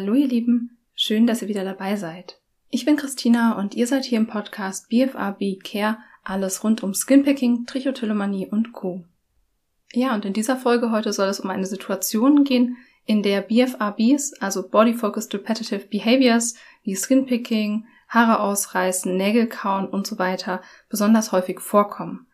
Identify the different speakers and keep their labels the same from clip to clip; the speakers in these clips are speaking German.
Speaker 1: Hallo ihr Lieben, schön, dass ihr wieder dabei seid. Ich bin Christina und ihr seid hier im Podcast BFAB Care, alles rund um Skinpicking, Trichotillomanie und Co. Ja, und in dieser Folge heute soll es um eine Situation gehen, in der BFRBs, also Body Focused Repetitive Behaviors, wie Skinpicking, Haare ausreißen, Nägel kauen und so weiter, besonders häufig vorkommen.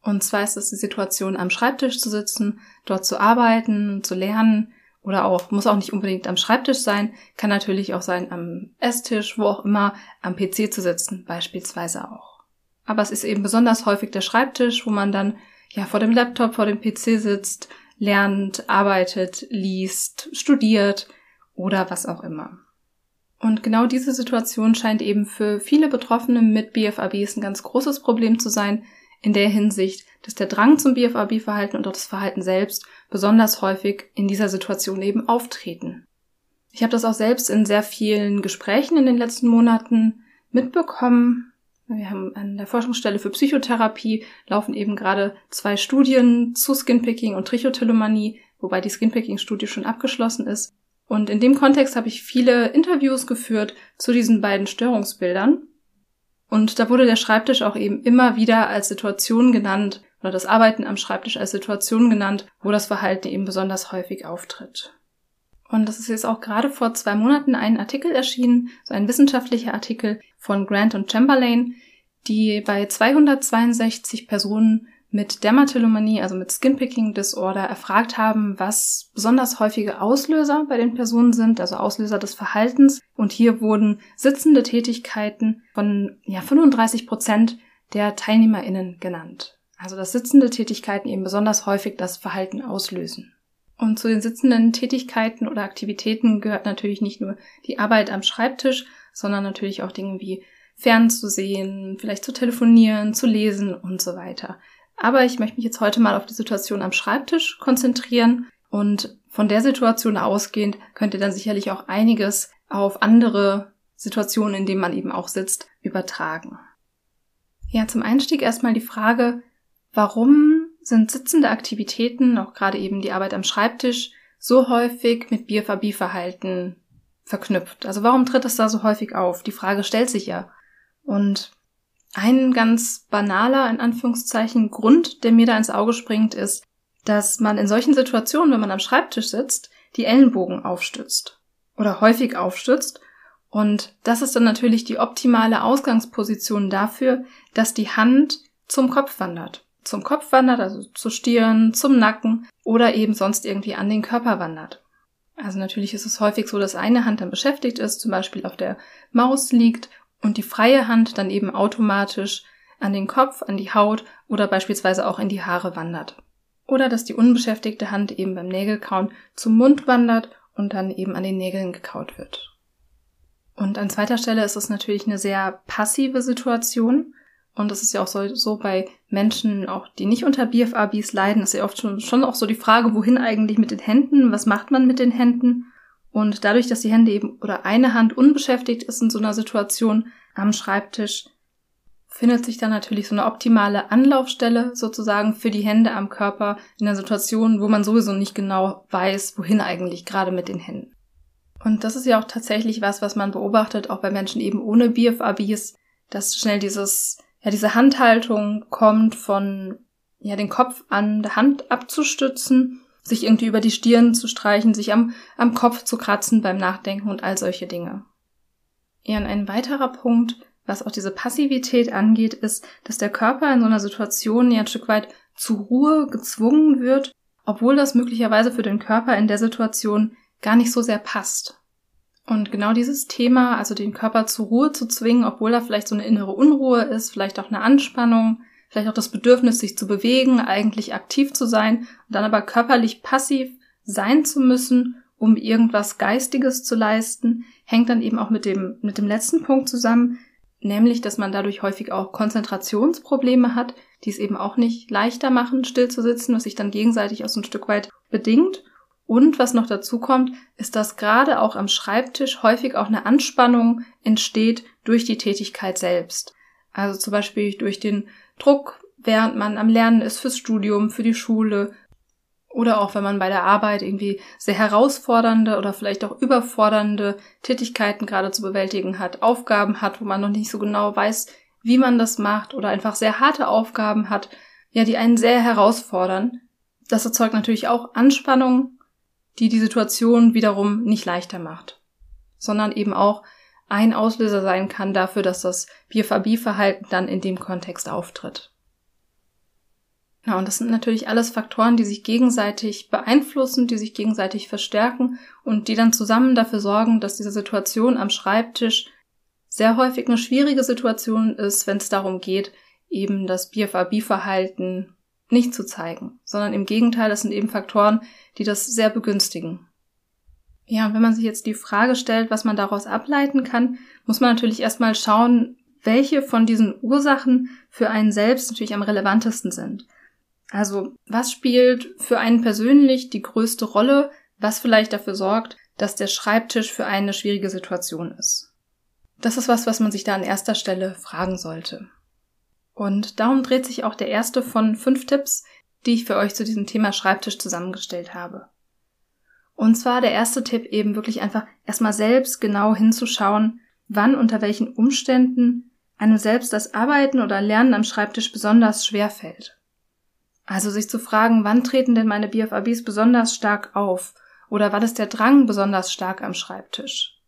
Speaker 1: Und zwar ist es die Situation, am Schreibtisch zu sitzen, dort zu arbeiten, zu lernen, oder auch, muss auch nicht unbedingt am Schreibtisch sein, kann natürlich auch sein am Esstisch, wo auch immer, am PC zu sitzen, beispielsweise auch. Aber es ist eben besonders häufig der Schreibtisch, wo man dann ja vor dem Laptop, vor dem PC sitzt, lernt, arbeitet, liest, studiert oder was auch immer. Und genau diese Situation scheint eben für viele Betroffene mit BFABs ein ganz großes Problem zu sein, in der Hinsicht, dass der Drang zum BFAB-Verhalten und auch das Verhalten selbst besonders häufig in dieser Situation eben auftreten. Ich habe das auch selbst in sehr vielen Gesprächen in den letzten Monaten mitbekommen. Wir haben an der Forschungsstelle für Psychotherapie laufen eben gerade zwei Studien zu Skinpicking und Trichotillomanie, wobei die Skinpicking-Studie schon abgeschlossen ist. Und in dem Kontext habe ich viele Interviews geführt zu diesen beiden Störungsbildern und da wurde der Schreibtisch auch eben immer wieder als Situation genannt oder das Arbeiten am Schreibtisch als Situation genannt, wo das Verhalten eben besonders häufig auftritt. Und das ist jetzt auch gerade vor zwei Monaten ein Artikel erschienen, so ein wissenschaftlicher Artikel von Grant und Chamberlain, die bei 262 Personen mit Dermatillomanie, also mit Skinpicking Disorder, erfragt haben, was besonders häufige Auslöser bei den Personen sind, also Auslöser des Verhaltens. Und hier wurden sitzende Tätigkeiten von ja, 35 Prozent der TeilnehmerInnen genannt. Also dass sitzende Tätigkeiten eben besonders häufig das Verhalten auslösen. Und zu den sitzenden Tätigkeiten oder Aktivitäten gehört natürlich nicht nur die Arbeit am Schreibtisch, sondern natürlich auch Dinge wie fernzusehen, vielleicht zu telefonieren, zu lesen und so weiter. Aber ich möchte mich jetzt heute mal auf die Situation am Schreibtisch konzentrieren und von der Situation ausgehend könnt ihr dann sicherlich auch einiges auf andere Situationen, in denen man eben auch sitzt, übertragen. Ja, zum Einstieg erstmal die Frage, warum sind sitzende Aktivitäten, auch gerade eben die Arbeit am Schreibtisch, so häufig mit BFAB-Verhalten verknüpft? Also warum tritt es da so häufig auf? Die Frage stellt sich ja. Und ein ganz banaler, in Anführungszeichen, Grund, der mir da ins Auge springt, ist, dass man in solchen Situationen, wenn man am Schreibtisch sitzt, die Ellenbogen aufstützt oder häufig aufstützt. Und das ist dann natürlich die optimale Ausgangsposition dafür, dass die Hand zum Kopf wandert. Zum Kopf wandert, also zur Stirn, zum Nacken oder eben sonst irgendwie an den Körper wandert. Also natürlich ist es häufig so, dass eine Hand dann beschäftigt ist, zum Beispiel auf der Maus liegt und die freie Hand dann eben automatisch an den Kopf, an die Haut oder beispielsweise auch in die Haare wandert. Oder dass die unbeschäftigte Hand eben beim Nägelkauen zum Mund wandert und dann eben an den Nägeln gekaut wird. Und an zweiter Stelle ist es natürlich eine sehr passive Situation. Und das ist ja auch so, so bei Menschen, auch die nicht unter BFABs leiden, ist ja oft schon, schon auch so die Frage, wohin eigentlich mit den Händen? Was macht man mit den Händen? Und dadurch, dass die Hände eben oder eine Hand unbeschäftigt ist in so einer Situation am Schreibtisch, findet sich dann natürlich so eine optimale Anlaufstelle sozusagen für die Hände am Körper in einer Situation, wo man sowieso nicht genau weiß, wohin eigentlich gerade mit den Händen. Und das ist ja auch tatsächlich was, was man beobachtet, auch bei Menschen eben ohne BFABs, dass schnell dieses, ja, diese Handhaltung kommt von, ja, den Kopf an der Hand abzustützen sich irgendwie über die Stirn zu streichen, sich am, am Kopf zu kratzen beim Nachdenken und all solche Dinge. Ja, und ein weiterer Punkt, was auch diese Passivität angeht, ist, dass der Körper in so einer Situation ja ein Stück weit zur Ruhe gezwungen wird, obwohl das möglicherweise für den Körper in der Situation gar nicht so sehr passt. Und genau dieses Thema, also den Körper zur Ruhe zu zwingen, obwohl da vielleicht so eine innere Unruhe ist, vielleicht auch eine Anspannung, vielleicht auch das Bedürfnis, sich zu bewegen, eigentlich aktiv zu sein und dann aber körperlich passiv sein zu müssen, um irgendwas Geistiges zu leisten, hängt dann eben auch mit dem, mit dem letzten Punkt zusammen, nämlich, dass man dadurch häufig auch Konzentrationsprobleme hat, die es eben auch nicht leichter machen, still zu sitzen, was sich dann gegenseitig auch so ein Stück weit bedingt. Und was noch dazu kommt, ist, dass gerade auch am Schreibtisch häufig auch eine Anspannung entsteht durch die Tätigkeit selbst. Also zum Beispiel durch den Druck, während man am Lernen ist fürs Studium, für die Schule Oder auch wenn man bei der Arbeit irgendwie sehr herausfordernde oder vielleicht auch überfordernde Tätigkeiten gerade zu bewältigen hat, Aufgaben hat, wo man noch nicht so genau weiß, wie man das macht oder einfach sehr harte Aufgaben hat, ja, die einen sehr herausfordern. Das erzeugt natürlich auch Anspannung, die die Situation wiederum nicht leichter macht, sondern eben auch ein Auslöser sein kann dafür, dass das BFAB-Verhalten dann in dem Kontext auftritt. Ja, und das sind natürlich alles Faktoren, die sich gegenseitig beeinflussen, die sich gegenseitig verstärken und die dann zusammen dafür sorgen, dass diese Situation am Schreibtisch sehr häufig eine schwierige Situation ist, wenn es darum geht, eben das BFAB-Verhalten nicht zu zeigen, sondern im Gegenteil, es sind eben Faktoren, die das sehr begünstigen. Ja, und wenn man sich jetzt die Frage stellt, was man daraus ableiten kann, muss man natürlich erstmal schauen, welche von diesen Ursachen für einen selbst natürlich am relevantesten sind. Also was spielt für einen persönlich die größte Rolle, was vielleicht dafür sorgt, dass der Schreibtisch für eine schwierige Situation ist. Das ist was, was man sich da an erster Stelle fragen sollte. Und darum dreht sich auch der erste von fünf Tipps, die ich für euch zu diesem Thema Schreibtisch zusammengestellt habe. Und zwar der erste Tipp eben wirklich einfach erstmal selbst genau hinzuschauen, wann unter welchen Umständen einem selbst das Arbeiten oder Lernen am Schreibtisch besonders schwer fällt. Also sich zu fragen, wann treten denn meine BFABs besonders stark auf? Oder wann ist der Drang besonders stark am Schreibtisch?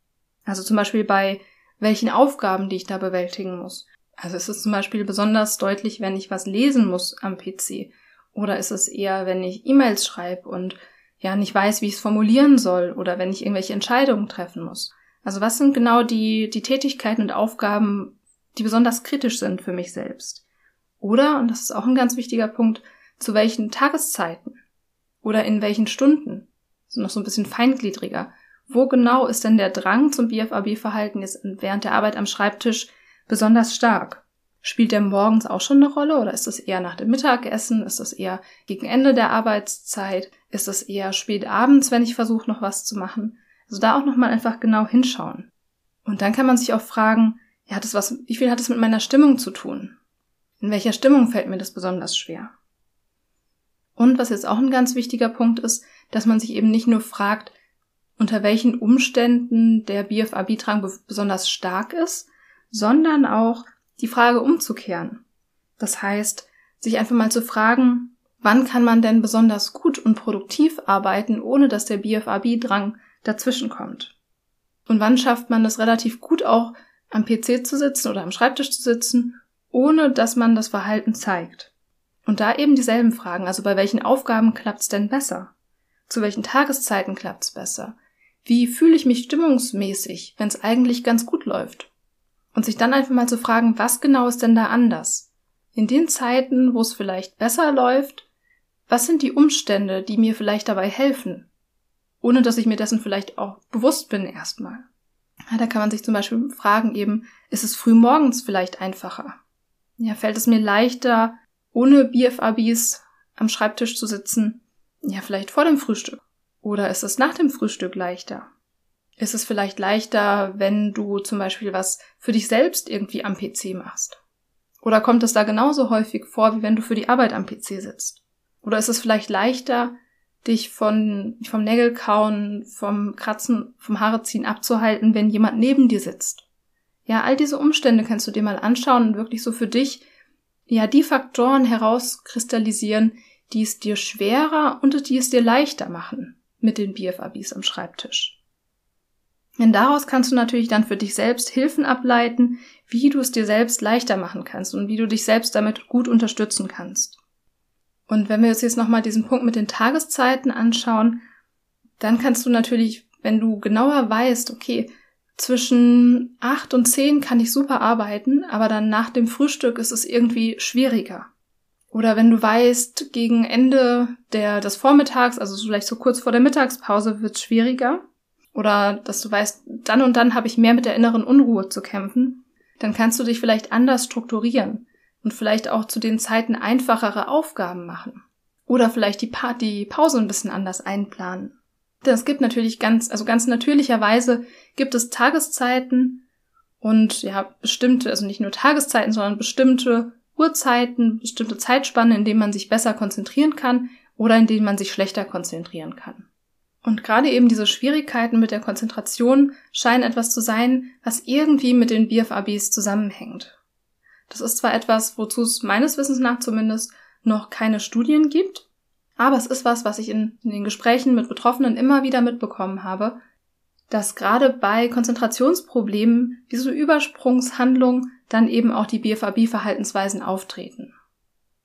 Speaker 1: Also zum Beispiel bei welchen Aufgaben, die ich da bewältigen muss. Also ist es zum Beispiel besonders deutlich, wenn ich was lesen muss am PC. Oder ist es eher, wenn ich E-Mails schreibe und ja nicht weiß, wie ich es formulieren soll oder wenn ich irgendwelche Entscheidungen treffen muss. Also was sind genau die, die Tätigkeiten und Aufgaben, die besonders kritisch sind für mich selbst? Oder, und das ist auch ein ganz wichtiger Punkt, zu welchen Tageszeiten oder in welchen Stunden, so noch so ein bisschen feingliedriger, wo genau ist denn der Drang zum BFAB-Verhalten jetzt während der Arbeit am Schreibtisch besonders stark? Spielt der morgens auch schon eine Rolle oder ist das eher nach dem Mittagessen? Ist das eher gegen Ende der Arbeitszeit? Ist das eher spät abends, wenn ich versuche, noch was zu machen? Also da auch nochmal einfach genau hinschauen. Und dann kann man sich auch fragen, ja, hat das was, wie viel hat es mit meiner Stimmung zu tun? In welcher Stimmung fällt mir das besonders schwer? Und was jetzt auch ein ganz wichtiger Punkt ist, dass man sich eben nicht nur fragt, unter welchen Umständen der BFAB-Drang besonders stark ist, sondern auch die Frage umzukehren. Das heißt, sich einfach mal zu fragen, wann kann man denn besonders gut und produktiv arbeiten, ohne dass der BFAB-Drang dazwischenkommt? Und wann schafft man es relativ gut auch am PC zu sitzen oder am Schreibtisch zu sitzen, ohne dass man das Verhalten zeigt? Und da eben dieselben Fragen, also bei welchen Aufgaben klappt's denn besser? Zu welchen Tageszeiten klappt's besser? Wie fühle ich mich stimmungsmäßig, wenn es eigentlich ganz gut läuft? Und sich dann einfach mal zu fragen, was genau ist denn da anders? In den Zeiten, wo es vielleicht besser läuft, was sind die Umstände, die mir vielleicht dabei helfen? Ohne dass ich mir dessen vielleicht auch bewusst bin erstmal. Ja, da kann man sich zum Beispiel fragen eben, ist es früh morgens vielleicht einfacher? Ja, fällt es mir leichter, ohne BFABs am Schreibtisch zu sitzen? Ja, vielleicht vor dem Frühstück. Oder ist es nach dem Frühstück leichter? Ist es vielleicht leichter, wenn du zum Beispiel was für dich selbst irgendwie am PC machst? Oder kommt es da genauso häufig vor, wie wenn du für die Arbeit am PC sitzt? Oder ist es vielleicht leichter, dich von, vom Nägelkauen, vom Kratzen, vom Haareziehen abzuhalten, wenn jemand neben dir sitzt? Ja, all diese Umstände kannst du dir mal anschauen und wirklich so für dich ja die Faktoren herauskristallisieren, die es dir schwerer und die es dir leichter machen mit den BFABs am Schreibtisch. Denn daraus kannst du natürlich dann für dich selbst Hilfen ableiten, wie du es dir selbst leichter machen kannst und wie du dich selbst damit gut unterstützen kannst. Und wenn wir uns jetzt nochmal diesen Punkt mit den Tageszeiten anschauen, dann kannst du natürlich, wenn du genauer weißt, okay, zwischen acht und zehn kann ich super arbeiten, aber dann nach dem Frühstück ist es irgendwie schwieriger. Oder wenn du weißt, gegen Ende der, des Vormittags, also vielleicht so kurz vor der Mittagspause, wird es schwieriger. Oder dass du weißt, dann und dann habe ich mehr mit der inneren Unruhe zu kämpfen. Dann kannst du dich vielleicht anders strukturieren und vielleicht auch zu den Zeiten einfachere Aufgaben machen. Oder vielleicht die, pa die Pause ein bisschen anders einplanen. Denn es gibt natürlich ganz, also ganz natürlicherweise gibt es Tageszeiten und ja, bestimmte, also nicht nur Tageszeiten, sondern bestimmte Uhrzeiten, bestimmte Zeitspannen, in denen man sich besser konzentrieren kann oder in denen man sich schlechter konzentrieren kann. Und gerade eben diese Schwierigkeiten mit der Konzentration scheinen etwas zu sein, was irgendwie mit den BFABs zusammenhängt. Das ist zwar etwas, wozu es meines Wissens nach zumindest noch keine Studien gibt, aber es ist was, was ich in, den Gesprächen mit Betroffenen immer wieder mitbekommen habe, dass gerade bei Konzentrationsproblemen wie so Übersprungshandlungen dann eben auch die BFAB-Verhaltensweisen auftreten.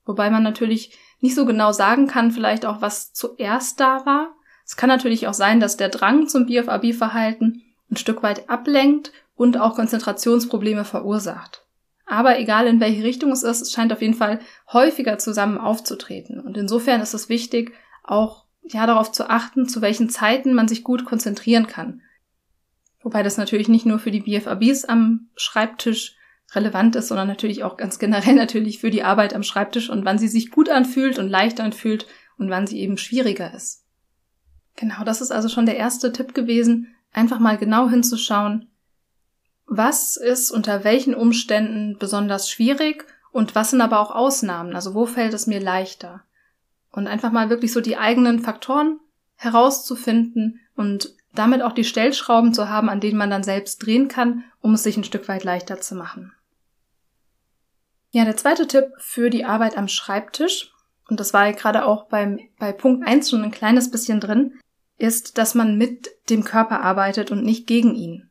Speaker 1: Wobei man natürlich nicht so genau sagen kann, vielleicht auch, was zuerst da war. Es kann natürlich auch sein, dass der Drang zum BFAB-Verhalten ein Stück weit ablenkt und auch Konzentrationsprobleme verursacht. Aber egal in welche Richtung es ist, es scheint auf jeden Fall häufiger zusammen aufzutreten. Und insofern ist es wichtig, auch ja darauf zu achten, zu welchen Zeiten man sich gut konzentrieren kann. Wobei das natürlich nicht nur für die BFABs am Schreibtisch relevant ist, sondern natürlich auch ganz generell natürlich für die Arbeit am Schreibtisch und wann sie sich gut anfühlt und leicht anfühlt und wann sie eben schwieriger ist. Genau, das ist also schon der erste Tipp gewesen, einfach mal genau hinzuschauen, was ist unter welchen Umständen besonders schwierig und was sind aber auch Ausnahmen, also wo fällt es mir leichter. Und einfach mal wirklich so die eigenen Faktoren herauszufinden und damit auch die Stellschrauben zu haben, an denen man dann selbst drehen kann, um es sich ein Stück weit leichter zu machen. Ja, der zweite Tipp für die Arbeit am Schreibtisch, und das war ja gerade auch beim, bei Punkt 1 schon ein kleines bisschen drin, ist, dass man mit dem Körper arbeitet und nicht gegen ihn.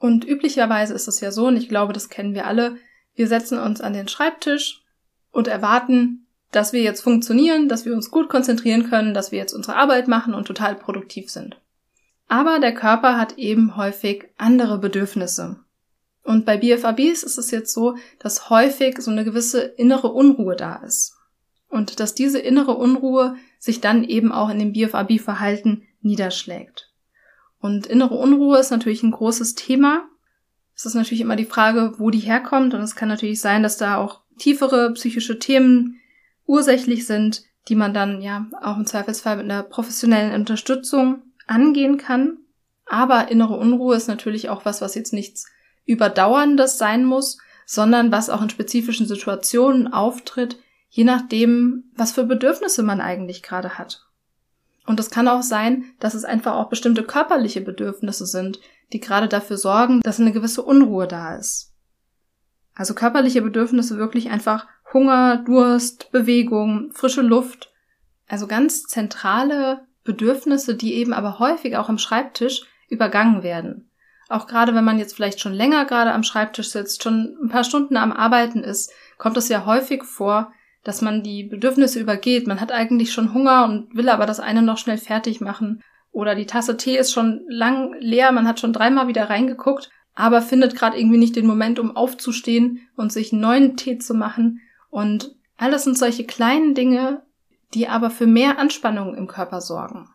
Speaker 1: Und üblicherweise ist es ja so, und ich glaube, das kennen wir alle, wir setzen uns an den Schreibtisch und erwarten, dass wir jetzt funktionieren, dass wir uns gut konzentrieren können, dass wir jetzt unsere Arbeit machen und total produktiv sind. Aber der Körper hat eben häufig andere Bedürfnisse. Und bei BFABs ist es jetzt so, dass häufig so eine gewisse innere Unruhe da ist. Und dass diese innere Unruhe sich dann eben auch in dem BFAB-Verhalten niederschlägt. Und innere Unruhe ist natürlich ein großes Thema. Es ist natürlich immer die Frage, wo die herkommt. Und es kann natürlich sein, dass da auch tiefere psychische Themen ursächlich sind, die man dann ja auch im Zweifelsfall mit einer professionellen Unterstützung angehen kann. Aber innere Unruhe ist natürlich auch was, was jetzt nichts Überdauerndes sein muss, sondern was auch in spezifischen Situationen auftritt, je nachdem, was für Bedürfnisse man eigentlich gerade hat. Und es kann auch sein, dass es einfach auch bestimmte körperliche Bedürfnisse sind, die gerade dafür sorgen, dass eine gewisse Unruhe da ist. Also körperliche Bedürfnisse wirklich einfach Hunger, Durst, Bewegung, frische Luft, also ganz zentrale Bedürfnisse, die eben aber häufig auch am Schreibtisch übergangen werden. Auch gerade wenn man jetzt vielleicht schon länger gerade am Schreibtisch sitzt, schon ein paar Stunden am Arbeiten ist, kommt es ja häufig vor, dass man die Bedürfnisse übergeht. Man hat eigentlich schon Hunger und will aber das eine noch schnell fertig machen. Oder die Tasse Tee ist schon lang leer, man hat schon dreimal wieder reingeguckt, aber findet gerade irgendwie nicht den Moment, um aufzustehen und sich einen neuen Tee zu machen. Und alles sind solche kleinen Dinge, die aber für mehr Anspannung im Körper sorgen.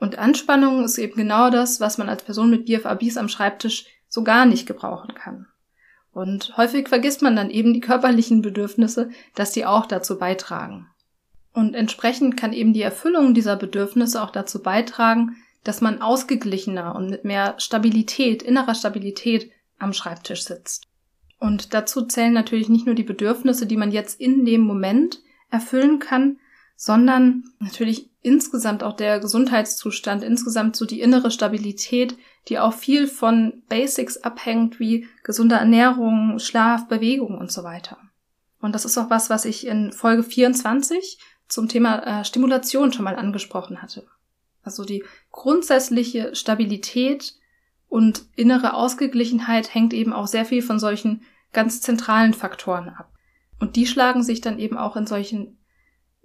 Speaker 1: Und Anspannung ist eben genau das, was man als Person mit BFABs am Schreibtisch so gar nicht gebrauchen kann. Und häufig vergisst man dann eben die körperlichen Bedürfnisse, dass die auch dazu beitragen. Und entsprechend kann eben die Erfüllung dieser Bedürfnisse auch dazu beitragen, dass man ausgeglichener und mit mehr Stabilität, innerer Stabilität am Schreibtisch sitzt. Und dazu zählen natürlich nicht nur die Bedürfnisse, die man jetzt in dem Moment erfüllen kann, sondern natürlich insgesamt auch der Gesundheitszustand, insgesamt so die innere Stabilität, die auch viel von Basics abhängt, wie gesunde Ernährung, Schlaf, Bewegung und so weiter. Und das ist auch was, was ich in Folge 24 zum Thema äh, Stimulation schon mal angesprochen hatte. Also die grundsätzliche Stabilität und innere Ausgeglichenheit hängt eben auch sehr viel von solchen ganz zentralen Faktoren ab. Und die schlagen sich dann eben auch in solchen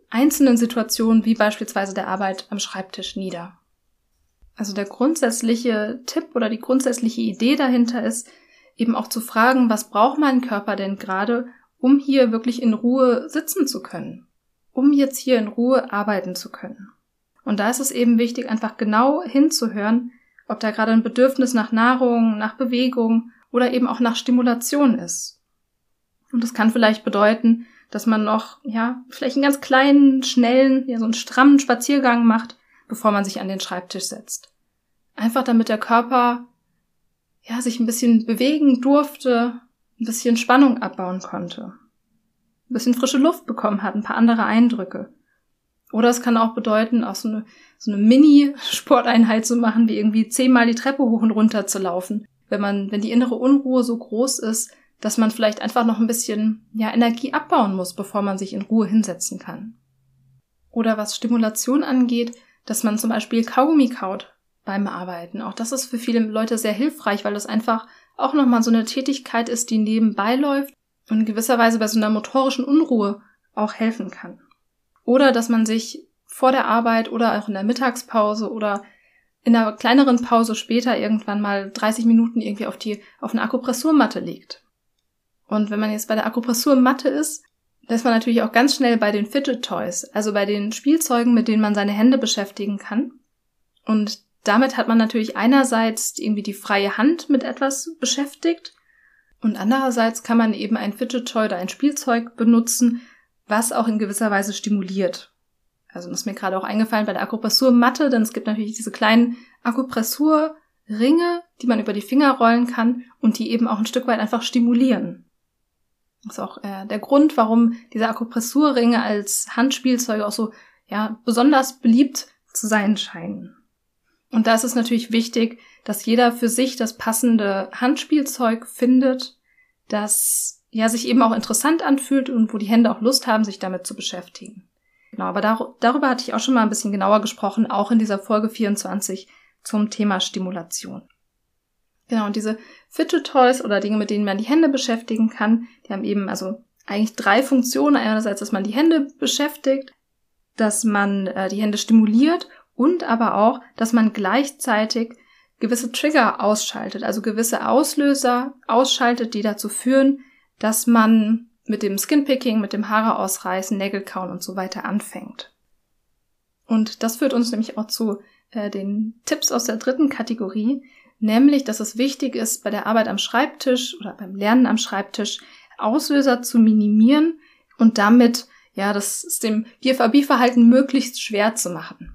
Speaker 1: einzelnen Situationen wie beispielsweise der Arbeit am Schreibtisch nieder. Also der grundsätzliche Tipp oder die grundsätzliche Idee dahinter ist, eben auch zu fragen, was braucht mein Körper denn gerade, um hier wirklich in Ruhe sitzen zu können, um jetzt hier in Ruhe arbeiten zu können. Und da ist es eben wichtig, einfach genau hinzuhören, ob da gerade ein Bedürfnis nach Nahrung, nach Bewegung oder eben auch nach Stimulation ist. Und das kann vielleicht bedeuten, dass man noch, ja, vielleicht einen ganz kleinen, schnellen, ja, so einen strammen Spaziergang macht, bevor man sich an den Schreibtisch setzt. Einfach damit der Körper, ja, sich ein bisschen bewegen durfte, ein bisschen Spannung abbauen konnte. Ein bisschen frische Luft bekommen hat, ein paar andere Eindrücke. Oder es kann auch bedeuten, auch so eine, so eine Mini-Sporteinheit zu machen, wie irgendwie zehnmal die Treppe hoch und runter zu laufen. Wenn man, wenn die innere Unruhe so groß ist, dass man vielleicht einfach noch ein bisschen, ja, Energie abbauen muss, bevor man sich in Ruhe hinsetzen kann. Oder was Stimulation angeht, dass man zum Beispiel Kaugummi kaut beim Arbeiten. Auch das ist für viele Leute sehr hilfreich, weil das einfach auch nochmal so eine Tätigkeit ist, die nebenbei läuft und in gewisser Weise bei so einer motorischen Unruhe auch helfen kann. Oder dass man sich vor der Arbeit oder auch in der Mittagspause oder in einer kleineren Pause später irgendwann mal 30 Minuten irgendwie auf die, auf eine Akupressurmatte legt. Und wenn man jetzt bei der Akupressurmatte ist, ist man natürlich auch ganz schnell bei den Fidget Toys, also bei den Spielzeugen, mit denen man seine Hände beschäftigen kann. Und damit hat man natürlich einerseits irgendwie die freie Hand mit etwas beschäftigt und andererseits kann man eben ein Fidget Toy oder ein Spielzeug benutzen, was auch in gewisser Weise stimuliert. Also das ist mir gerade auch eingefallen bei der Akupressurmatte, denn es gibt natürlich diese kleinen Akupressurringe, die man über die Finger rollen kann und die eben auch ein Stück weit einfach stimulieren. Das ist auch äh, der Grund, warum diese Akupressurringe als Handspielzeuge auch so ja besonders beliebt zu sein scheinen. Und da ist es natürlich wichtig, dass jeder für sich das passende Handspielzeug findet, das ja sich eben auch interessant anfühlt und wo die Hände auch Lust haben, sich damit zu beschäftigen. Genau, aber dar darüber hatte ich auch schon mal ein bisschen genauer gesprochen, auch in dieser Folge 24 zum Thema Stimulation. Genau, und diese Fidget Toys oder Dinge, mit denen man die Hände beschäftigen kann, die haben eben also eigentlich drei Funktionen. Einerseits, dass man die Hände beschäftigt, dass man äh, die Hände stimuliert und aber auch, dass man gleichzeitig gewisse Trigger ausschaltet, also gewisse Auslöser ausschaltet, die dazu führen, dass man mit dem Skinpicking, mit dem Haare ausreißen, Nägel kauen und so weiter anfängt. Und das führt uns nämlich auch zu äh, den Tipps aus der dritten Kategorie, nämlich, dass es wichtig ist, bei der Arbeit am Schreibtisch oder beim Lernen am Schreibtisch Auslöser zu minimieren und damit ja das dem BFAB-Verhalten möglichst schwer zu machen.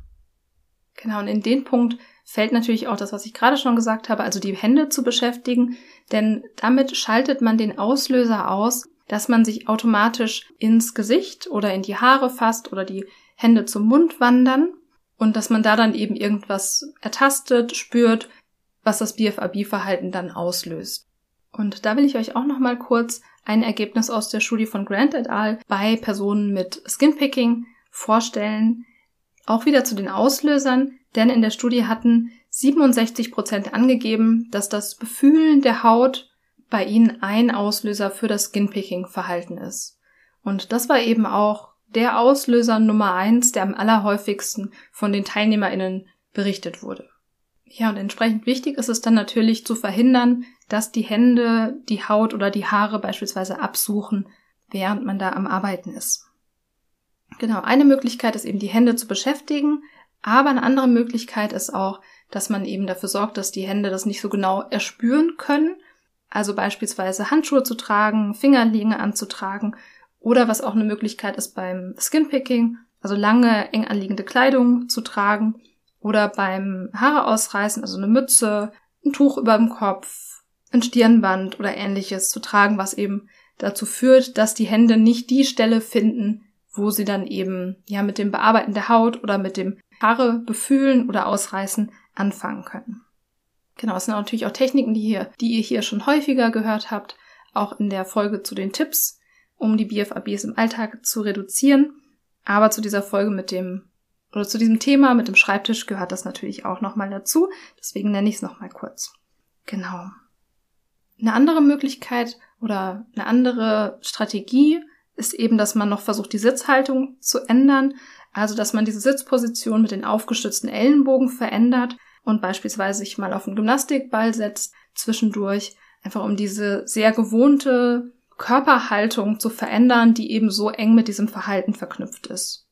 Speaker 1: Genau, und in den Punkt fällt natürlich auch das, was ich gerade schon gesagt habe, also die Hände zu beschäftigen, denn damit schaltet man den Auslöser aus, dass man sich automatisch ins Gesicht oder in die Haare fasst oder die Hände zum Mund wandern und dass man da dann eben irgendwas ertastet, spürt, was das BFAB-Verhalten dann auslöst. Und da will ich euch auch noch mal kurz ein Ergebnis aus der Studie von Grant et al. bei Personen mit Skinpicking vorstellen, auch wieder zu den Auslösern, denn in der Studie hatten 67 Prozent angegeben, dass das Befühlen der Haut bei ihnen ein Auslöser für das Skinpicking-Verhalten ist. Und das war eben auch der Auslöser Nummer eins, der am allerhäufigsten von den TeilnehmerInnen berichtet wurde. Ja, und entsprechend wichtig ist es dann natürlich zu verhindern, dass die Hände die Haut oder die Haare beispielsweise absuchen, während man da am Arbeiten ist. Genau, eine Möglichkeit ist eben die Hände zu beschäftigen, aber eine andere Möglichkeit ist auch, dass man eben dafür sorgt, dass die Hände das nicht so genau erspüren können. Also beispielsweise Handschuhe zu tragen, Fingerlinge anzutragen oder was auch eine Möglichkeit ist beim Skinpicking, also lange, eng anliegende Kleidung zu tragen oder beim Haare ausreißen, also eine Mütze, ein Tuch über dem Kopf, ein Stirnband oder ähnliches zu tragen, was eben dazu führt, dass die Hände nicht die Stelle finden, wo sie dann eben ja mit dem Bearbeiten der Haut oder mit dem Haare befühlen oder ausreißen anfangen können. Genau, es sind natürlich auch Techniken, die hier, die ihr hier schon häufiger gehört habt, auch in der Folge zu den Tipps, um die BFABs im Alltag zu reduzieren. Aber zu dieser Folge mit dem oder zu diesem Thema mit dem Schreibtisch gehört das natürlich auch nochmal dazu. Deswegen nenne ich es nochmal kurz. Genau. Eine andere Möglichkeit oder eine andere Strategie ist eben, dass man noch versucht, die Sitzhaltung zu ändern. Also, dass man diese Sitzposition mit den aufgestützten Ellenbogen verändert und beispielsweise sich mal auf einen Gymnastikball setzt zwischendurch, einfach um diese sehr gewohnte Körperhaltung zu verändern, die eben so eng mit diesem Verhalten verknüpft ist.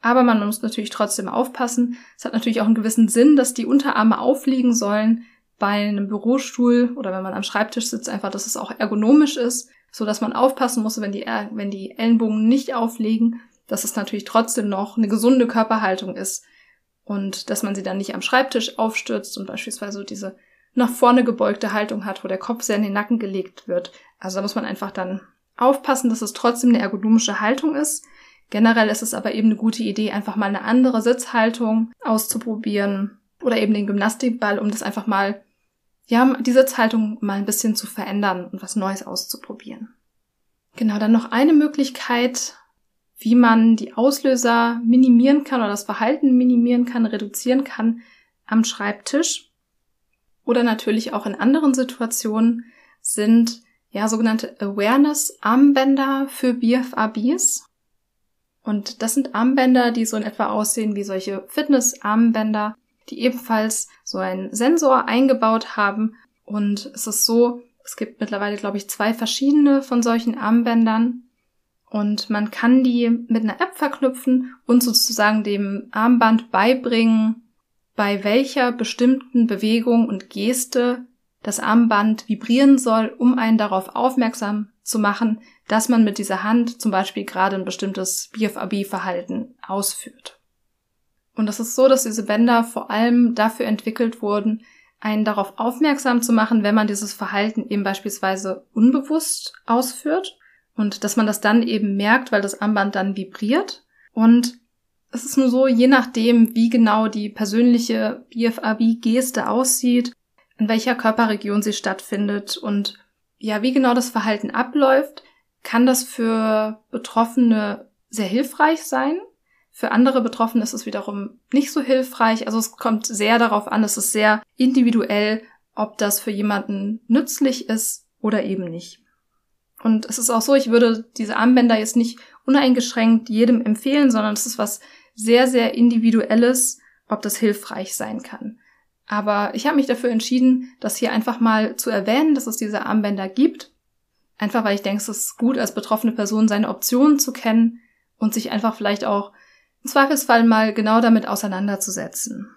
Speaker 1: Aber man muss natürlich trotzdem aufpassen. Es hat natürlich auch einen gewissen Sinn, dass die Unterarme aufliegen sollen bei einem Bürostuhl oder wenn man am Schreibtisch sitzt, einfach, dass es auch ergonomisch ist so dass man aufpassen muss, wenn die, wenn die Ellenbogen nicht auflegen, dass es natürlich trotzdem noch eine gesunde Körperhaltung ist und dass man sie dann nicht am Schreibtisch aufstürzt und beispielsweise diese nach vorne gebeugte Haltung hat, wo der Kopf sehr in den Nacken gelegt wird. Also da muss man einfach dann aufpassen, dass es trotzdem eine ergonomische Haltung ist, Generell ist es aber eben eine gute Idee, einfach mal eine andere Sitzhaltung auszuprobieren oder eben den Gymnastikball, um das einfach mal, ja, die Sitzhaltung mal ein bisschen zu verändern und was Neues auszuprobieren. Genau, dann noch eine Möglichkeit, wie man die Auslöser minimieren kann oder das Verhalten minimieren kann, reduzieren kann am Schreibtisch oder natürlich auch in anderen Situationen sind ja sogenannte Awareness-Armbänder für BFRBs. Und das sind Armbänder, die so in etwa aussehen wie solche Fitness-Armbänder, die ebenfalls so einen Sensor eingebaut haben. Und es ist so, es gibt mittlerweile, glaube ich, zwei verschiedene von solchen Armbändern. Und man kann die mit einer App verknüpfen und sozusagen dem Armband beibringen, bei welcher bestimmten Bewegung und Geste das Armband vibrieren soll, um einen darauf aufmerksam zu machen, dass man mit dieser Hand zum Beispiel gerade ein bestimmtes BFAB-Verhalten ausführt. Und das ist so, dass diese Bänder vor allem dafür entwickelt wurden, einen darauf aufmerksam zu machen, wenn man dieses Verhalten eben beispielsweise unbewusst ausführt und dass man das dann eben merkt, weil das Armband dann vibriert. Und es ist nur so, je nachdem, wie genau die persönliche BFAB-Geste aussieht, in welcher Körperregion sie stattfindet und ja, wie genau das Verhalten abläuft, kann das für Betroffene sehr hilfreich sein. Für andere Betroffene ist es wiederum nicht so hilfreich. Also es kommt sehr darauf an, es ist sehr individuell, ob das für jemanden nützlich ist oder eben nicht. Und es ist auch so, ich würde diese Armbänder jetzt nicht uneingeschränkt jedem empfehlen, sondern es ist was sehr, sehr individuelles, ob das hilfreich sein kann. Aber ich habe mich dafür entschieden, das hier einfach mal zu erwähnen, dass es diese Armbänder gibt. Einfach weil ich denke, es ist gut, als betroffene Person seine Optionen zu kennen und sich einfach vielleicht auch im Zweifelsfall mal genau damit auseinanderzusetzen.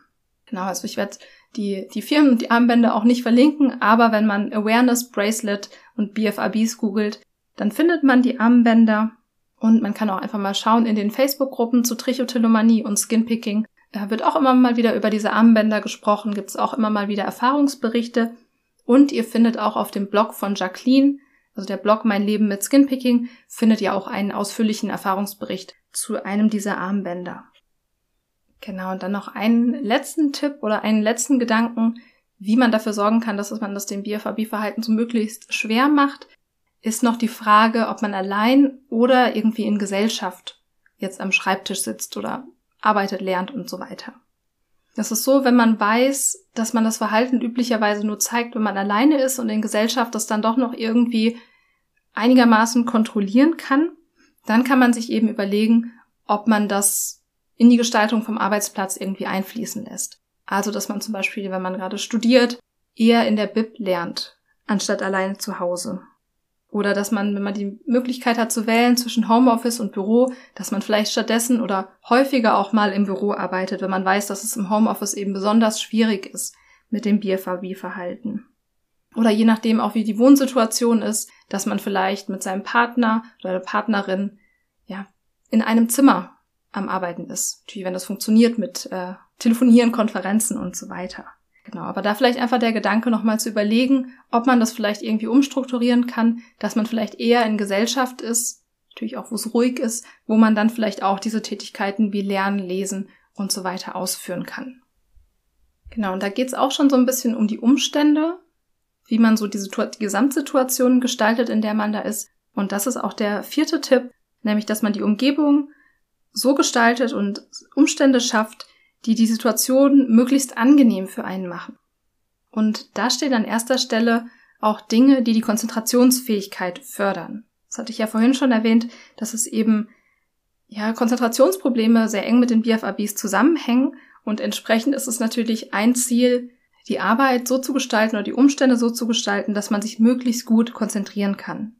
Speaker 1: Genau, also ich werde die, die Firmen und die Armbänder auch nicht verlinken, aber wenn man Awareness Bracelet und BFABs googelt, dann findet man die Armbänder und man kann auch einfach mal schauen in den Facebook-Gruppen zu Trichotillomanie und Skinpicking wird auch immer mal wieder über diese Armbänder gesprochen, gibt es auch immer mal wieder Erfahrungsberichte. Und ihr findet auch auf dem Blog von Jacqueline, also der Blog Mein Leben mit Skinpicking, findet ihr auch einen ausführlichen Erfahrungsbericht zu einem dieser Armbänder. Genau, und dann noch einen letzten Tipp oder einen letzten Gedanken, wie man dafür sorgen kann, dass man das dem BFAB-Verhalten so möglichst schwer macht, ist noch die Frage, ob man allein oder irgendwie in Gesellschaft jetzt am Schreibtisch sitzt oder arbeitet, lernt und so weiter. Das ist so, wenn man weiß, dass man das Verhalten üblicherweise nur zeigt, wenn man alleine ist und in Gesellschaft das dann doch noch irgendwie einigermaßen kontrollieren kann, dann kann man sich eben überlegen, ob man das in die Gestaltung vom Arbeitsplatz irgendwie einfließen lässt. Also, dass man zum Beispiel, wenn man gerade studiert, eher in der Bib lernt, anstatt alleine zu Hause. Oder dass man, wenn man die Möglichkeit hat zu wählen zwischen Homeoffice und Büro, dass man vielleicht stattdessen oder häufiger auch mal im Büro arbeitet, wenn man weiß, dass es im Homeoffice eben besonders schwierig ist mit dem BFAB-Verhalten. Oder je nachdem auch wie die Wohnsituation ist, dass man vielleicht mit seinem Partner oder der Partnerin ja in einem Zimmer am Arbeiten ist. Natürlich, wenn das funktioniert mit äh, Telefonieren, Konferenzen und so weiter. Genau, aber da vielleicht einfach der Gedanke nochmal zu überlegen, ob man das vielleicht irgendwie umstrukturieren kann, dass man vielleicht eher in Gesellschaft ist, natürlich auch wo es ruhig ist, wo man dann vielleicht auch diese Tätigkeiten wie Lernen, Lesen und so weiter ausführen kann. Genau, und da geht es auch schon so ein bisschen um die Umstände, wie man so die, die Gesamtsituation gestaltet, in der man da ist. Und das ist auch der vierte Tipp, nämlich dass man die Umgebung so gestaltet und Umstände schafft, die die Situation möglichst angenehm für einen machen. Und da stehen an erster Stelle auch Dinge, die die Konzentrationsfähigkeit fördern. Das hatte ich ja vorhin schon erwähnt, dass es eben ja Konzentrationsprobleme sehr eng mit den BFABs zusammenhängen und entsprechend ist es natürlich ein Ziel, die Arbeit so zu gestalten oder die Umstände so zu gestalten, dass man sich möglichst gut konzentrieren kann.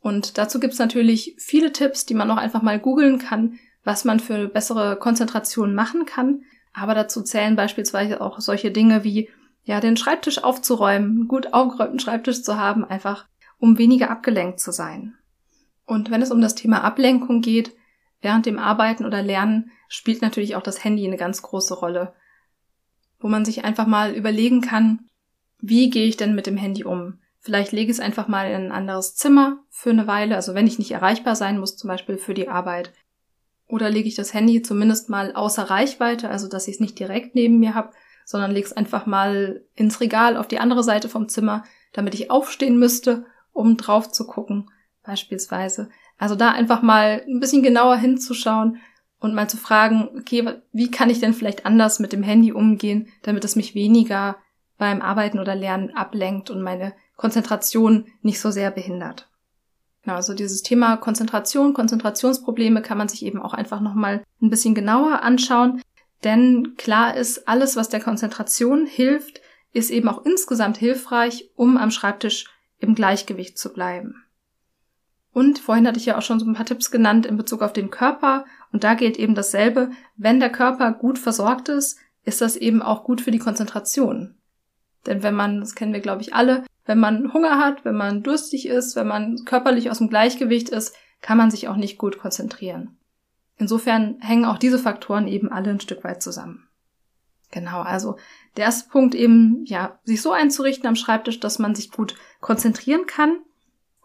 Speaker 1: Und dazu gibt's natürlich viele Tipps, die man auch einfach mal googeln kann, was man für bessere Konzentration machen kann. Aber dazu zählen beispielsweise auch solche Dinge wie, ja, den Schreibtisch aufzuräumen, gut aufgeräumten Schreibtisch zu haben, einfach um weniger abgelenkt zu sein. Und wenn es um das Thema Ablenkung geht, während dem Arbeiten oder Lernen, spielt natürlich auch das Handy eine ganz große Rolle. Wo man sich einfach mal überlegen kann, wie gehe ich denn mit dem Handy um? Vielleicht lege ich es einfach mal in ein anderes Zimmer für eine Weile, also wenn ich nicht erreichbar sein muss, zum Beispiel für die Arbeit. Oder lege ich das Handy zumindest mal außer Reichweite, also dass ich es nicht direkt neben mir habe, sondern lege es einfach mal ins Regal auf die andere Seite vom Zimmer, damit ich aufstehen müsste, um drauf zu gucken, beispielsweise. Also da einfach mal ein bisschen genauer hinzuschauen und mal zu fragen, okay, wie kann ich denn vielleicht anders mit dem Handy umgehen, damit es mich weniger beim Arbeiten oder Lernen ablenkt und meine Konzentration nicht so sehr behindert. Genau, also dieses Thema Konzentration, Konzentrationsprobleme kann man sich eben auch einfach nochmal ein bisschen genauer anschauen. Denn klar ist, alles, was der Konzentration hilft, ist eben auch insgesamt hilfreich, um am Schreibtisch im Gleichgewicht zu bleiben. Und vorhin hatte ich ja auch schon so ein paar Tipps genannt in Bezug auf den Körper. Und da gilt eben dasselbe. Wenn der Körper gut versorgt ist, ist das eben auch gut für die Konzentration. Denn wenn man, das kennen wir glaube ich alle, wenn man Hunger hat, wenn man durstig ist, wenn man körperlich aus dem Gleichgewicht ist, kann man sich auch nicht gut konzentrieren. Insofern hängen auch diese Faktoren eben alle ein Stück weit zusammen. Genau, also der erste Punkt eben, ja, sich so einzurichten am Schreibtisch, dass man sich gut konzentrieren kann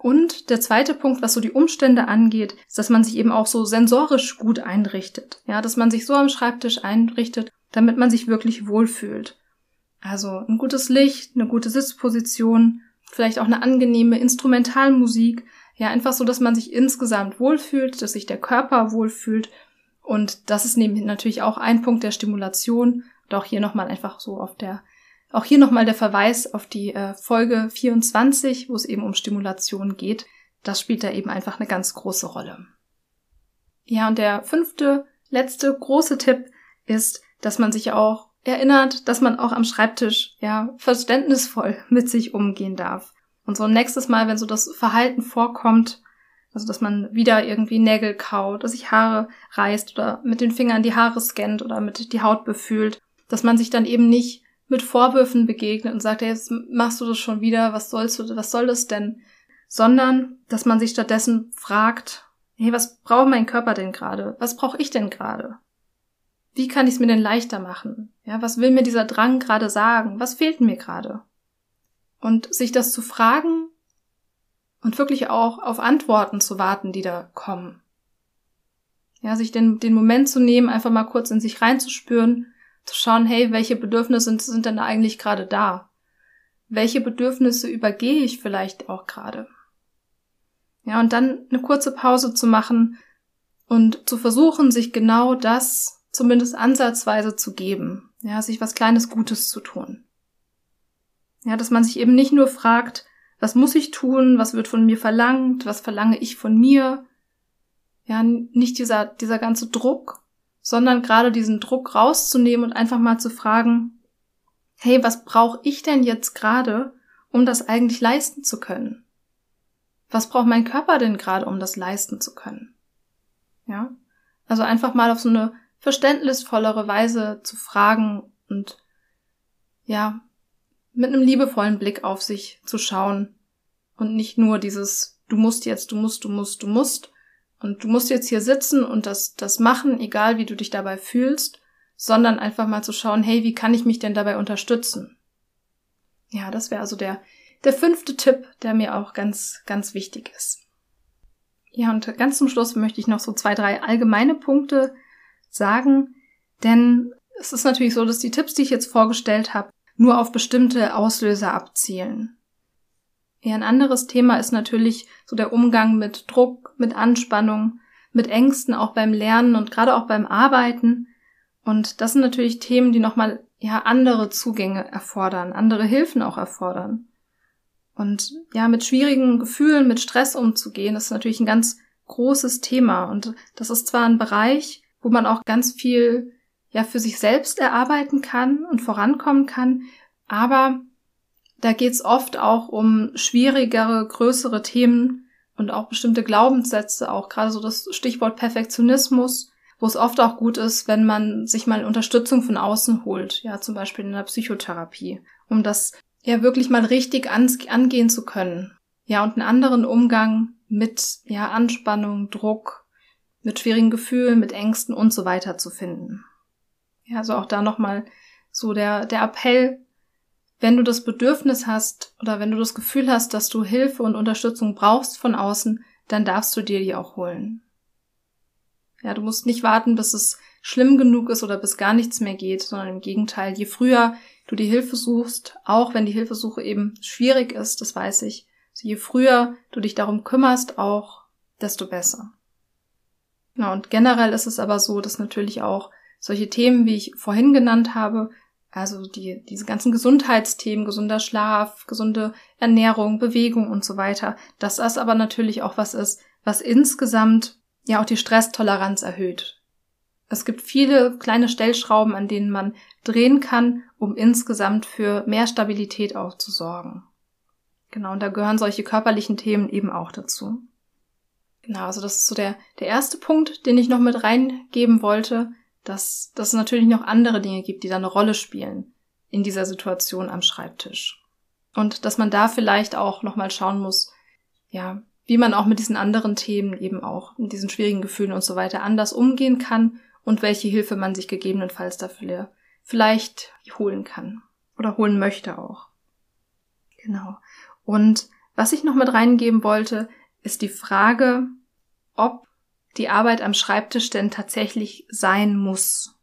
Speaker 1: und der zweite Punkt, was so die Umstände angeht, ist, dass man sich eben auch so sensorisch gut einrichtet. Ja, dass man sich so am Schreibtisch einrichtet, damit man sich wirklich wohlfühlt. Also ein gutes Licht, eine gute Sitzposition, vielleicht auch eine angenehme Instrumentalmusik. Ja, einfach so, dass man sich insgesamt wohlfühlt, dass sich der Körper wohlfühlt. Und das ist natürlich auch ein Punkt der Stimulation. Und auch hier nochmal einfach so auf der auch hier nochmal der Verweis auf die äh, Folge 24, wo es eben um Stimulation geht. Das spielt da eben einfach eine ganz große Rolle. Ja, und der fünfte, letzte große Tipp ist, dass man sich auch erinnert, dass man auch am Schreibtisch ja verständnisvoll mit sich umgehen darf. Und so nächstes Mal, wenn so das Verhalten vorkommt, also dass man wieder irgendwie Nägel kaut, dass sich Haare reißt oder mit den Fingern die Haare scannt oder mit die Haut befühlt, dass man sich dann eben nicht mit Vorwürfen begegnet und sagt, hey, jetzt machst du das schon wieder, was sollst du, was soll das denn? Sondern, dass man sich stattdessen fragt, hey, was braucht mein Körper denn gerade? Was brauche ich denn gerade? Wie kann ich es mir denn leichter machen? Ja, was will mir dieser Drang gerade sagen? Was fehlt mir gerade? Und sich das zu fragen und wirklich auch auf Antworten zu warten, die da kommen. Ja, sich den, den Moment zu nehmen, einfach mal kurz in sich reinzuspüren zu schauen, hey, welche Bedürfnisse sind, sind denn eigentlich gerade da? Welche Bedürfnisse übergehe ich vielleicht auch gerade? Ja, und dann eine kurze Pause zu machen und zu versuchen, sich genau das zumindest ansatzweise zu geben. Ja, sich was kleines Gutes zu tun. Ja, dass man sich eben nicht nur fragt, was muss ich tun, was wird von mir verlangt, was verlange ich von mir. Ja, nicht dieser, dieser ganze Druck, sondern gerade diesen Druck rauszunehmen und einfach mal zu fragen, hey, was brauche ich denn jetzt gerade, um das eigentlich leisten zu können? Was braucht mein Körper denn gerade, um das leisten zu können? Ja? Also einfach mal auf so eine verständnisvollere Weise zu fragen und ja, mit einem liebevollen Blick auf sich zu schauen und nicht nur dieses du musst jetzt, du musst, du musst, du musst, und du musst jetzt hier sitzen und das, das machen, egal wie du dich dabei fühlst, sondern einfach mal zu schauen, hey, wie kann ich mich denn dabei unterstützen? Ja, das wäre also der, der fünfte Tipp, der mir auch ganz, ganz wichtig ist. Ja, und ganz zum Schluss möchte ich noch so zwei, drei allgemeine Punkte sagen, denn es ist natürlich so, dass die Tipps, die ich jetzt vorgestellt habe, nur auf bestimmte Auslöser abzielen. Ja, ein anderes Thema ist natürlich so der Umgang mit Druck, mit Anspannung, mit Ängsten auch beim Lernen und gerade auch beim Arbeiten. Und das sind natürlich Themen, die nochmal ja andere Zugänge erfordern, andere Hilfen auch erfordern. Und ja, mit schwierigen Gefühlen, mit Stress umzugehen, ist natürlich ein ganz großes Thema. Und das ist zwar ein Bereich, wo man auch ganz viel ja für sich selbst erarbeiten kann und vorankommen kann, aber da geht's oft auch um schwierigere, größere Themen und auch bestimmte Glaubenssätze, auch gerade so das Stichwort Perfektionismus, wo es oft auch gut ist, wenn man sich mal Unterstützung von außen holt, ja, zum Beispiel in der Psychotherapie, um das ja wirklich mal richtig angehen zu können. Ja, und einen anderen Umgang mit, ja, Anspannung, Druck, mit schwierigen Gefühlen, mit Ängsten und so weiter zu finden. Ja, also auch da nochmal so der, der Appell, wenn du das Bedürfnis hast oder wenn du das Gefühl hast, dass du Hilfe und Unterstützung brauchst von außen, dann darfst du dir die auch holen. Ja, du musst nicht warten, bis es schlimm genug ist oder bis gar nichts mehr geht, sondern im Gegenteil, je früher du die Hilfe suchst, auch wenn die Hilfesuche eben schwierig ist, das weiß ich, also je früher du dich darum kümmerst, auch desto besser. Ja, und generell ist es aber so, dass natürlich auch solche Themen, wie ich vorhin genannt habe, also die, diese ganzen Gesundheitsthemen, gesunder Schlaf, gesunde Ernährung, Bewegung und so weiter, dass das aber natürlich auch was ist, was insgesamt ja auch die Stresstoleranz erhöht. Es gibt viele kleine Stellschrauben, an denen man drehen kann, um insgesamt für mehr Stabilität auch zu sorgen. Genau, und da gehören solche körperlichen Themen eben auch dazu. Genau, also das ist so der, der erste Punkt, den ich noch mit reingeben wollte, dass, dass es natürlich noch andere Dinge gibt, die da eine Rolle spielen in dieser Situation am Schreibtisch. Und dass man da vielleicht auch nochmal schauen muss, ja, wie man auch mit diesen anderen Themen eben auch, mit diesen schwierigen Gefühlen und so weiter anders umgehen kann und welche Hilfe man sich gegebenenfalls dafür vielleicht holen kann oder holen möchte auch. Genau. Und was ich noch mit reingeben wollte, ist die Frage, ob die Arbeit am Schreibtisch denn tatsächlich sein muss.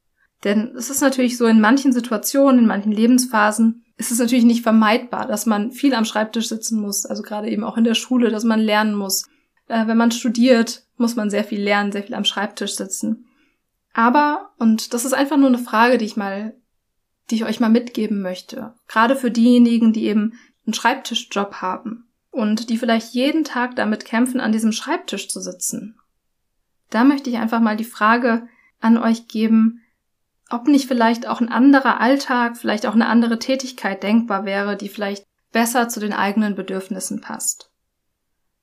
Speaker 1: Denn es ist natürlich so, in manchen Situationen, in manchen Lebensphasen ist es natürlich nicht vermeidbar, dass man viel am Schreibtisch sitzen muss, also gerade eben auch in der Schule, dass man lernen muss. Äh, wenn man studiert, muss man sehr viel lernen, sehr viel am Schreibtisch sitzen. Aber, und das ist einfach nur eine Frage, die ich mal, die ich euch mal mitgeben möchte, gerade für diejenigen, die eben einen Schreibtischjob haben und die vielleicht jeden Tag damit kämpfen, an diesem Schreibtisch zu sitzen da möchte ich einfach mal die Frage an euch geben, ob nicht vielleicht auch ein anderer Alltag, vielleicht auch eine andere Tätigkeit denkbar wäre, die vielleicht besser zu den eigenen Bedürfnissen passt.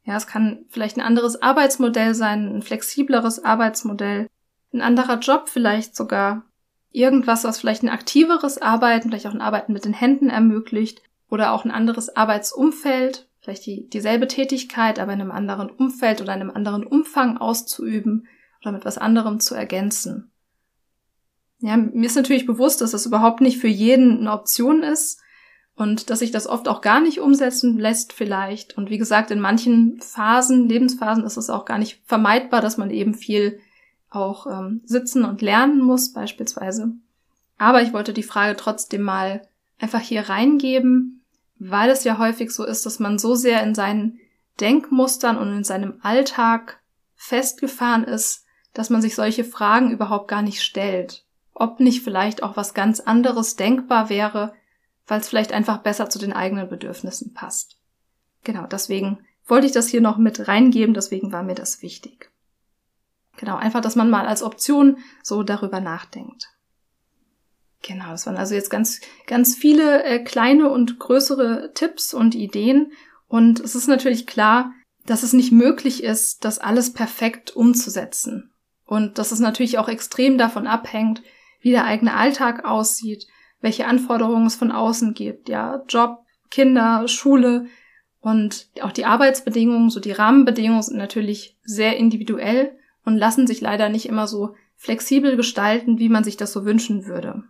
Speaker 1: Ja, es kann vielleicht ein anderes Arbeitsmodell sein, ein flexibleres Arbeitsmodell, ein anderer Job vielleicht sogar, irgendwas, was vielleicht ein aktiveres Arbeiten, vielleicht auch ein Arbeiten mit den Händen ermöglicht oder auch ein anderes Arbeitsumfeld, vielleicht die, dieselbe Tätigkeit, aber in einem anderen Umfeld oder in einem anderen Umfang auszuüben oder mit was anderem zu ergänzen. Ja, mir ist natürlich bewusst, dass das überhaupt nicht für jeden eine Option ist und dass sich das oft auch gar nicht umsetzen lässt vielleicht. Und wie gesagt, in manchen Phasen, Lebensphasen ist es auch gar nicht vermeidbar, dass man eben viel auch ähm, sitzen und lernen muss beispielsweise. Aber ich wollte die Frage trotzdem mal einfach hier reingeben, weil es ja häufig so ist, dass man so sehr in seinen Denkmustern und in seinem Alltag festgefahren ist, dass man sich solche Fragen überhaupt gar nicht stellt. Ob nicht vielleicht auch was ganz anderes denkbar wäre, weil es vielleicht einfach besser zu den eigenen Bedürfnissen passt. Genau, deswegen wollte ich das hier noch mit reingeben, deswegen war mir das wichtig. Genau, einfach, dass man mal als Option so darüber nachdenkt. Genau, das waren also jetzt ganz, ganz viele äh, kleine und größere Tipps und Ideen. Und es ist natürlich klar, dass es nicht möglich ist, das alles perfekt umzusetzen. Und dass es natürlich auch extrem davon abhängt, wie der eigene Alltag aussieht, welche Anforderungen es von außen gibt, ja, Job, Kinder, Schule und auch die Arbeitsbedingungen, so die Rahmenbedingungen sind natürlich sehr individuell und lassen sich leider nicht immer so flexibel gestalten, wie man sich das so wünschen würde.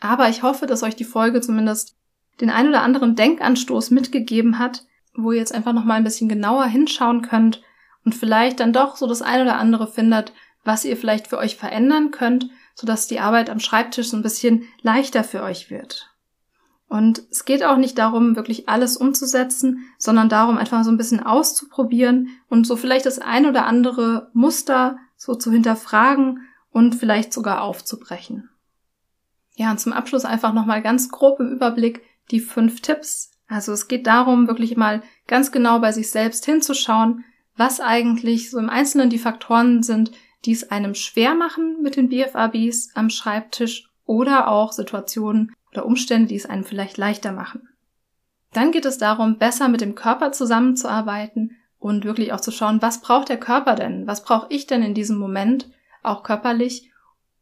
Speaker 1: Aber ich hoffe, dass euch die Folge zumindest den ein oder anderen Denkanstoß mitgegeben hat, wo ihr jetzt einfach noch mal ein bisschen genauer hinschauen könnt und vielleicht dann doch so das ein oder andere findet, was ihr vielleicht für euch verändern könnt, sodass die Arbeit am Schreibtisch so ein bisschen leichter für euch wird. Und es geht auch nicht darum, wirklich alles umzusetzen, sondern darum, einfach so ein bisschen auszuprobieren und so vielleicht das ein oder andere Muster so zu hinterfragen und vielleicht sogar aufzubrechen. Ja, und zum Abschluss einfach nochmal ganz grob im Überblick die fünf Tipps. Also es geht darum, wirklich mal ganz genau bei sich selbst hinzuschauen, was eigentlich so im Einzelnen die Faktoren sind, die es einem schwer machen mit den BFABs am Schreibtisch oder auch Situationen oder Umstände, die es einem vielleicht leichter machen. Dann geht es darum, besser mit dem Körper zusammenzuarbeiten und wirklich auch zu schauen, was braucht der Körper denn? Was brauche ich denn in diesem Moment, auch körperlich,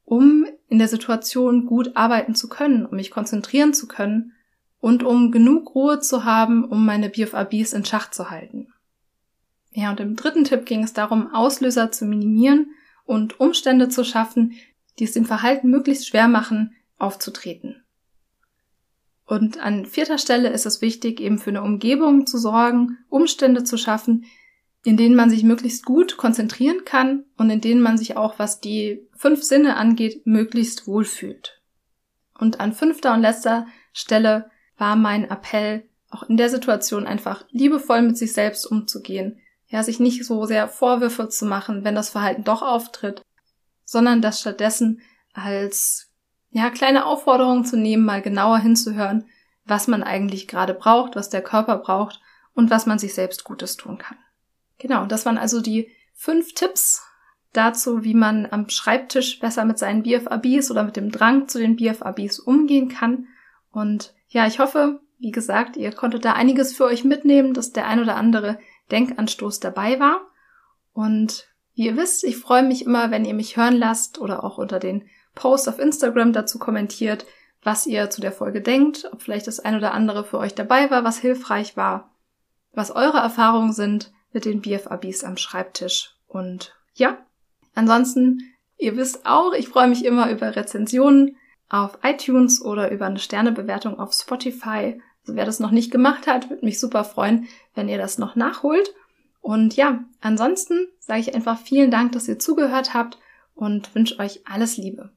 Speaker 1: um in der Situation gut arbeiten zu können, um mich konzentrieren zu können und um genug Ruhe zu haben, um meine BFABs in Schach zu halten. Ja, und im dritten Tipp ging es darum, Auslöser zu minimieren und Umstände zu schaffen, die es dem Verhalten möglichst schwer machen, aufzutreten. Und an vierter Stelle ist es wichtig, eben für eine Umgebung zu sorgen, Umstände zu schaffen, in denen man sich möglichst gut konzentrieren kann und in denen man sich auch, was die fünf Sinne angeht, möglichst wohlfühlt. Und an fünfter und letzter Stelle war mein Appell, auch in der Situation einfach liebevoll mit sich selbst umzugehen, ja, sich nicht so sehr Vorwürfe zu machen, wenn das Verhalten doch auftritt, sondern das stattdessen als ja, kleine Aufforderung zu nehmen, mal genauer hinzuhören, was man eigentlich gerade braucht, was der Körper braucht und was man sich selbst Gutes tun kann. Genau, das waren also die fünf Tipps dazu, wie man am Schreibtisch besser mit seinen BFABs oder mit dem Drang zu den BFABs umgehen kann. Und ja, ich hoffe, wie gesagt, ihr konntet da einiges für euch mitnehmen, dass der ein oder andere Denkanstoß dabei war. Und wie ihr wisst, ich freue mich immer, wenn ihr mich hören lasst oder auch unter den Posts auf Instagram dazu kommentiert, was ihr zu der Folge denkt, ob vielleicht das ein oder andere für euch dabei war, was hilfreich war, was eure Erfahrungen sind mit den BFABs am Schreibtisch. Und ja, ansonsten, ihr wisst auch, ich freue mich immer über Rezensionen auf iTunes oder über eine Sternebewertung auf Spotify. Also wer das noch nicht gemacht hat, würde mich super freuen, wenn ihr das noch nachholt. Und ja, ansonsten sage ich einfach vielen Dank, dass ihr zugehört habt und wünsche euch alles Liebe.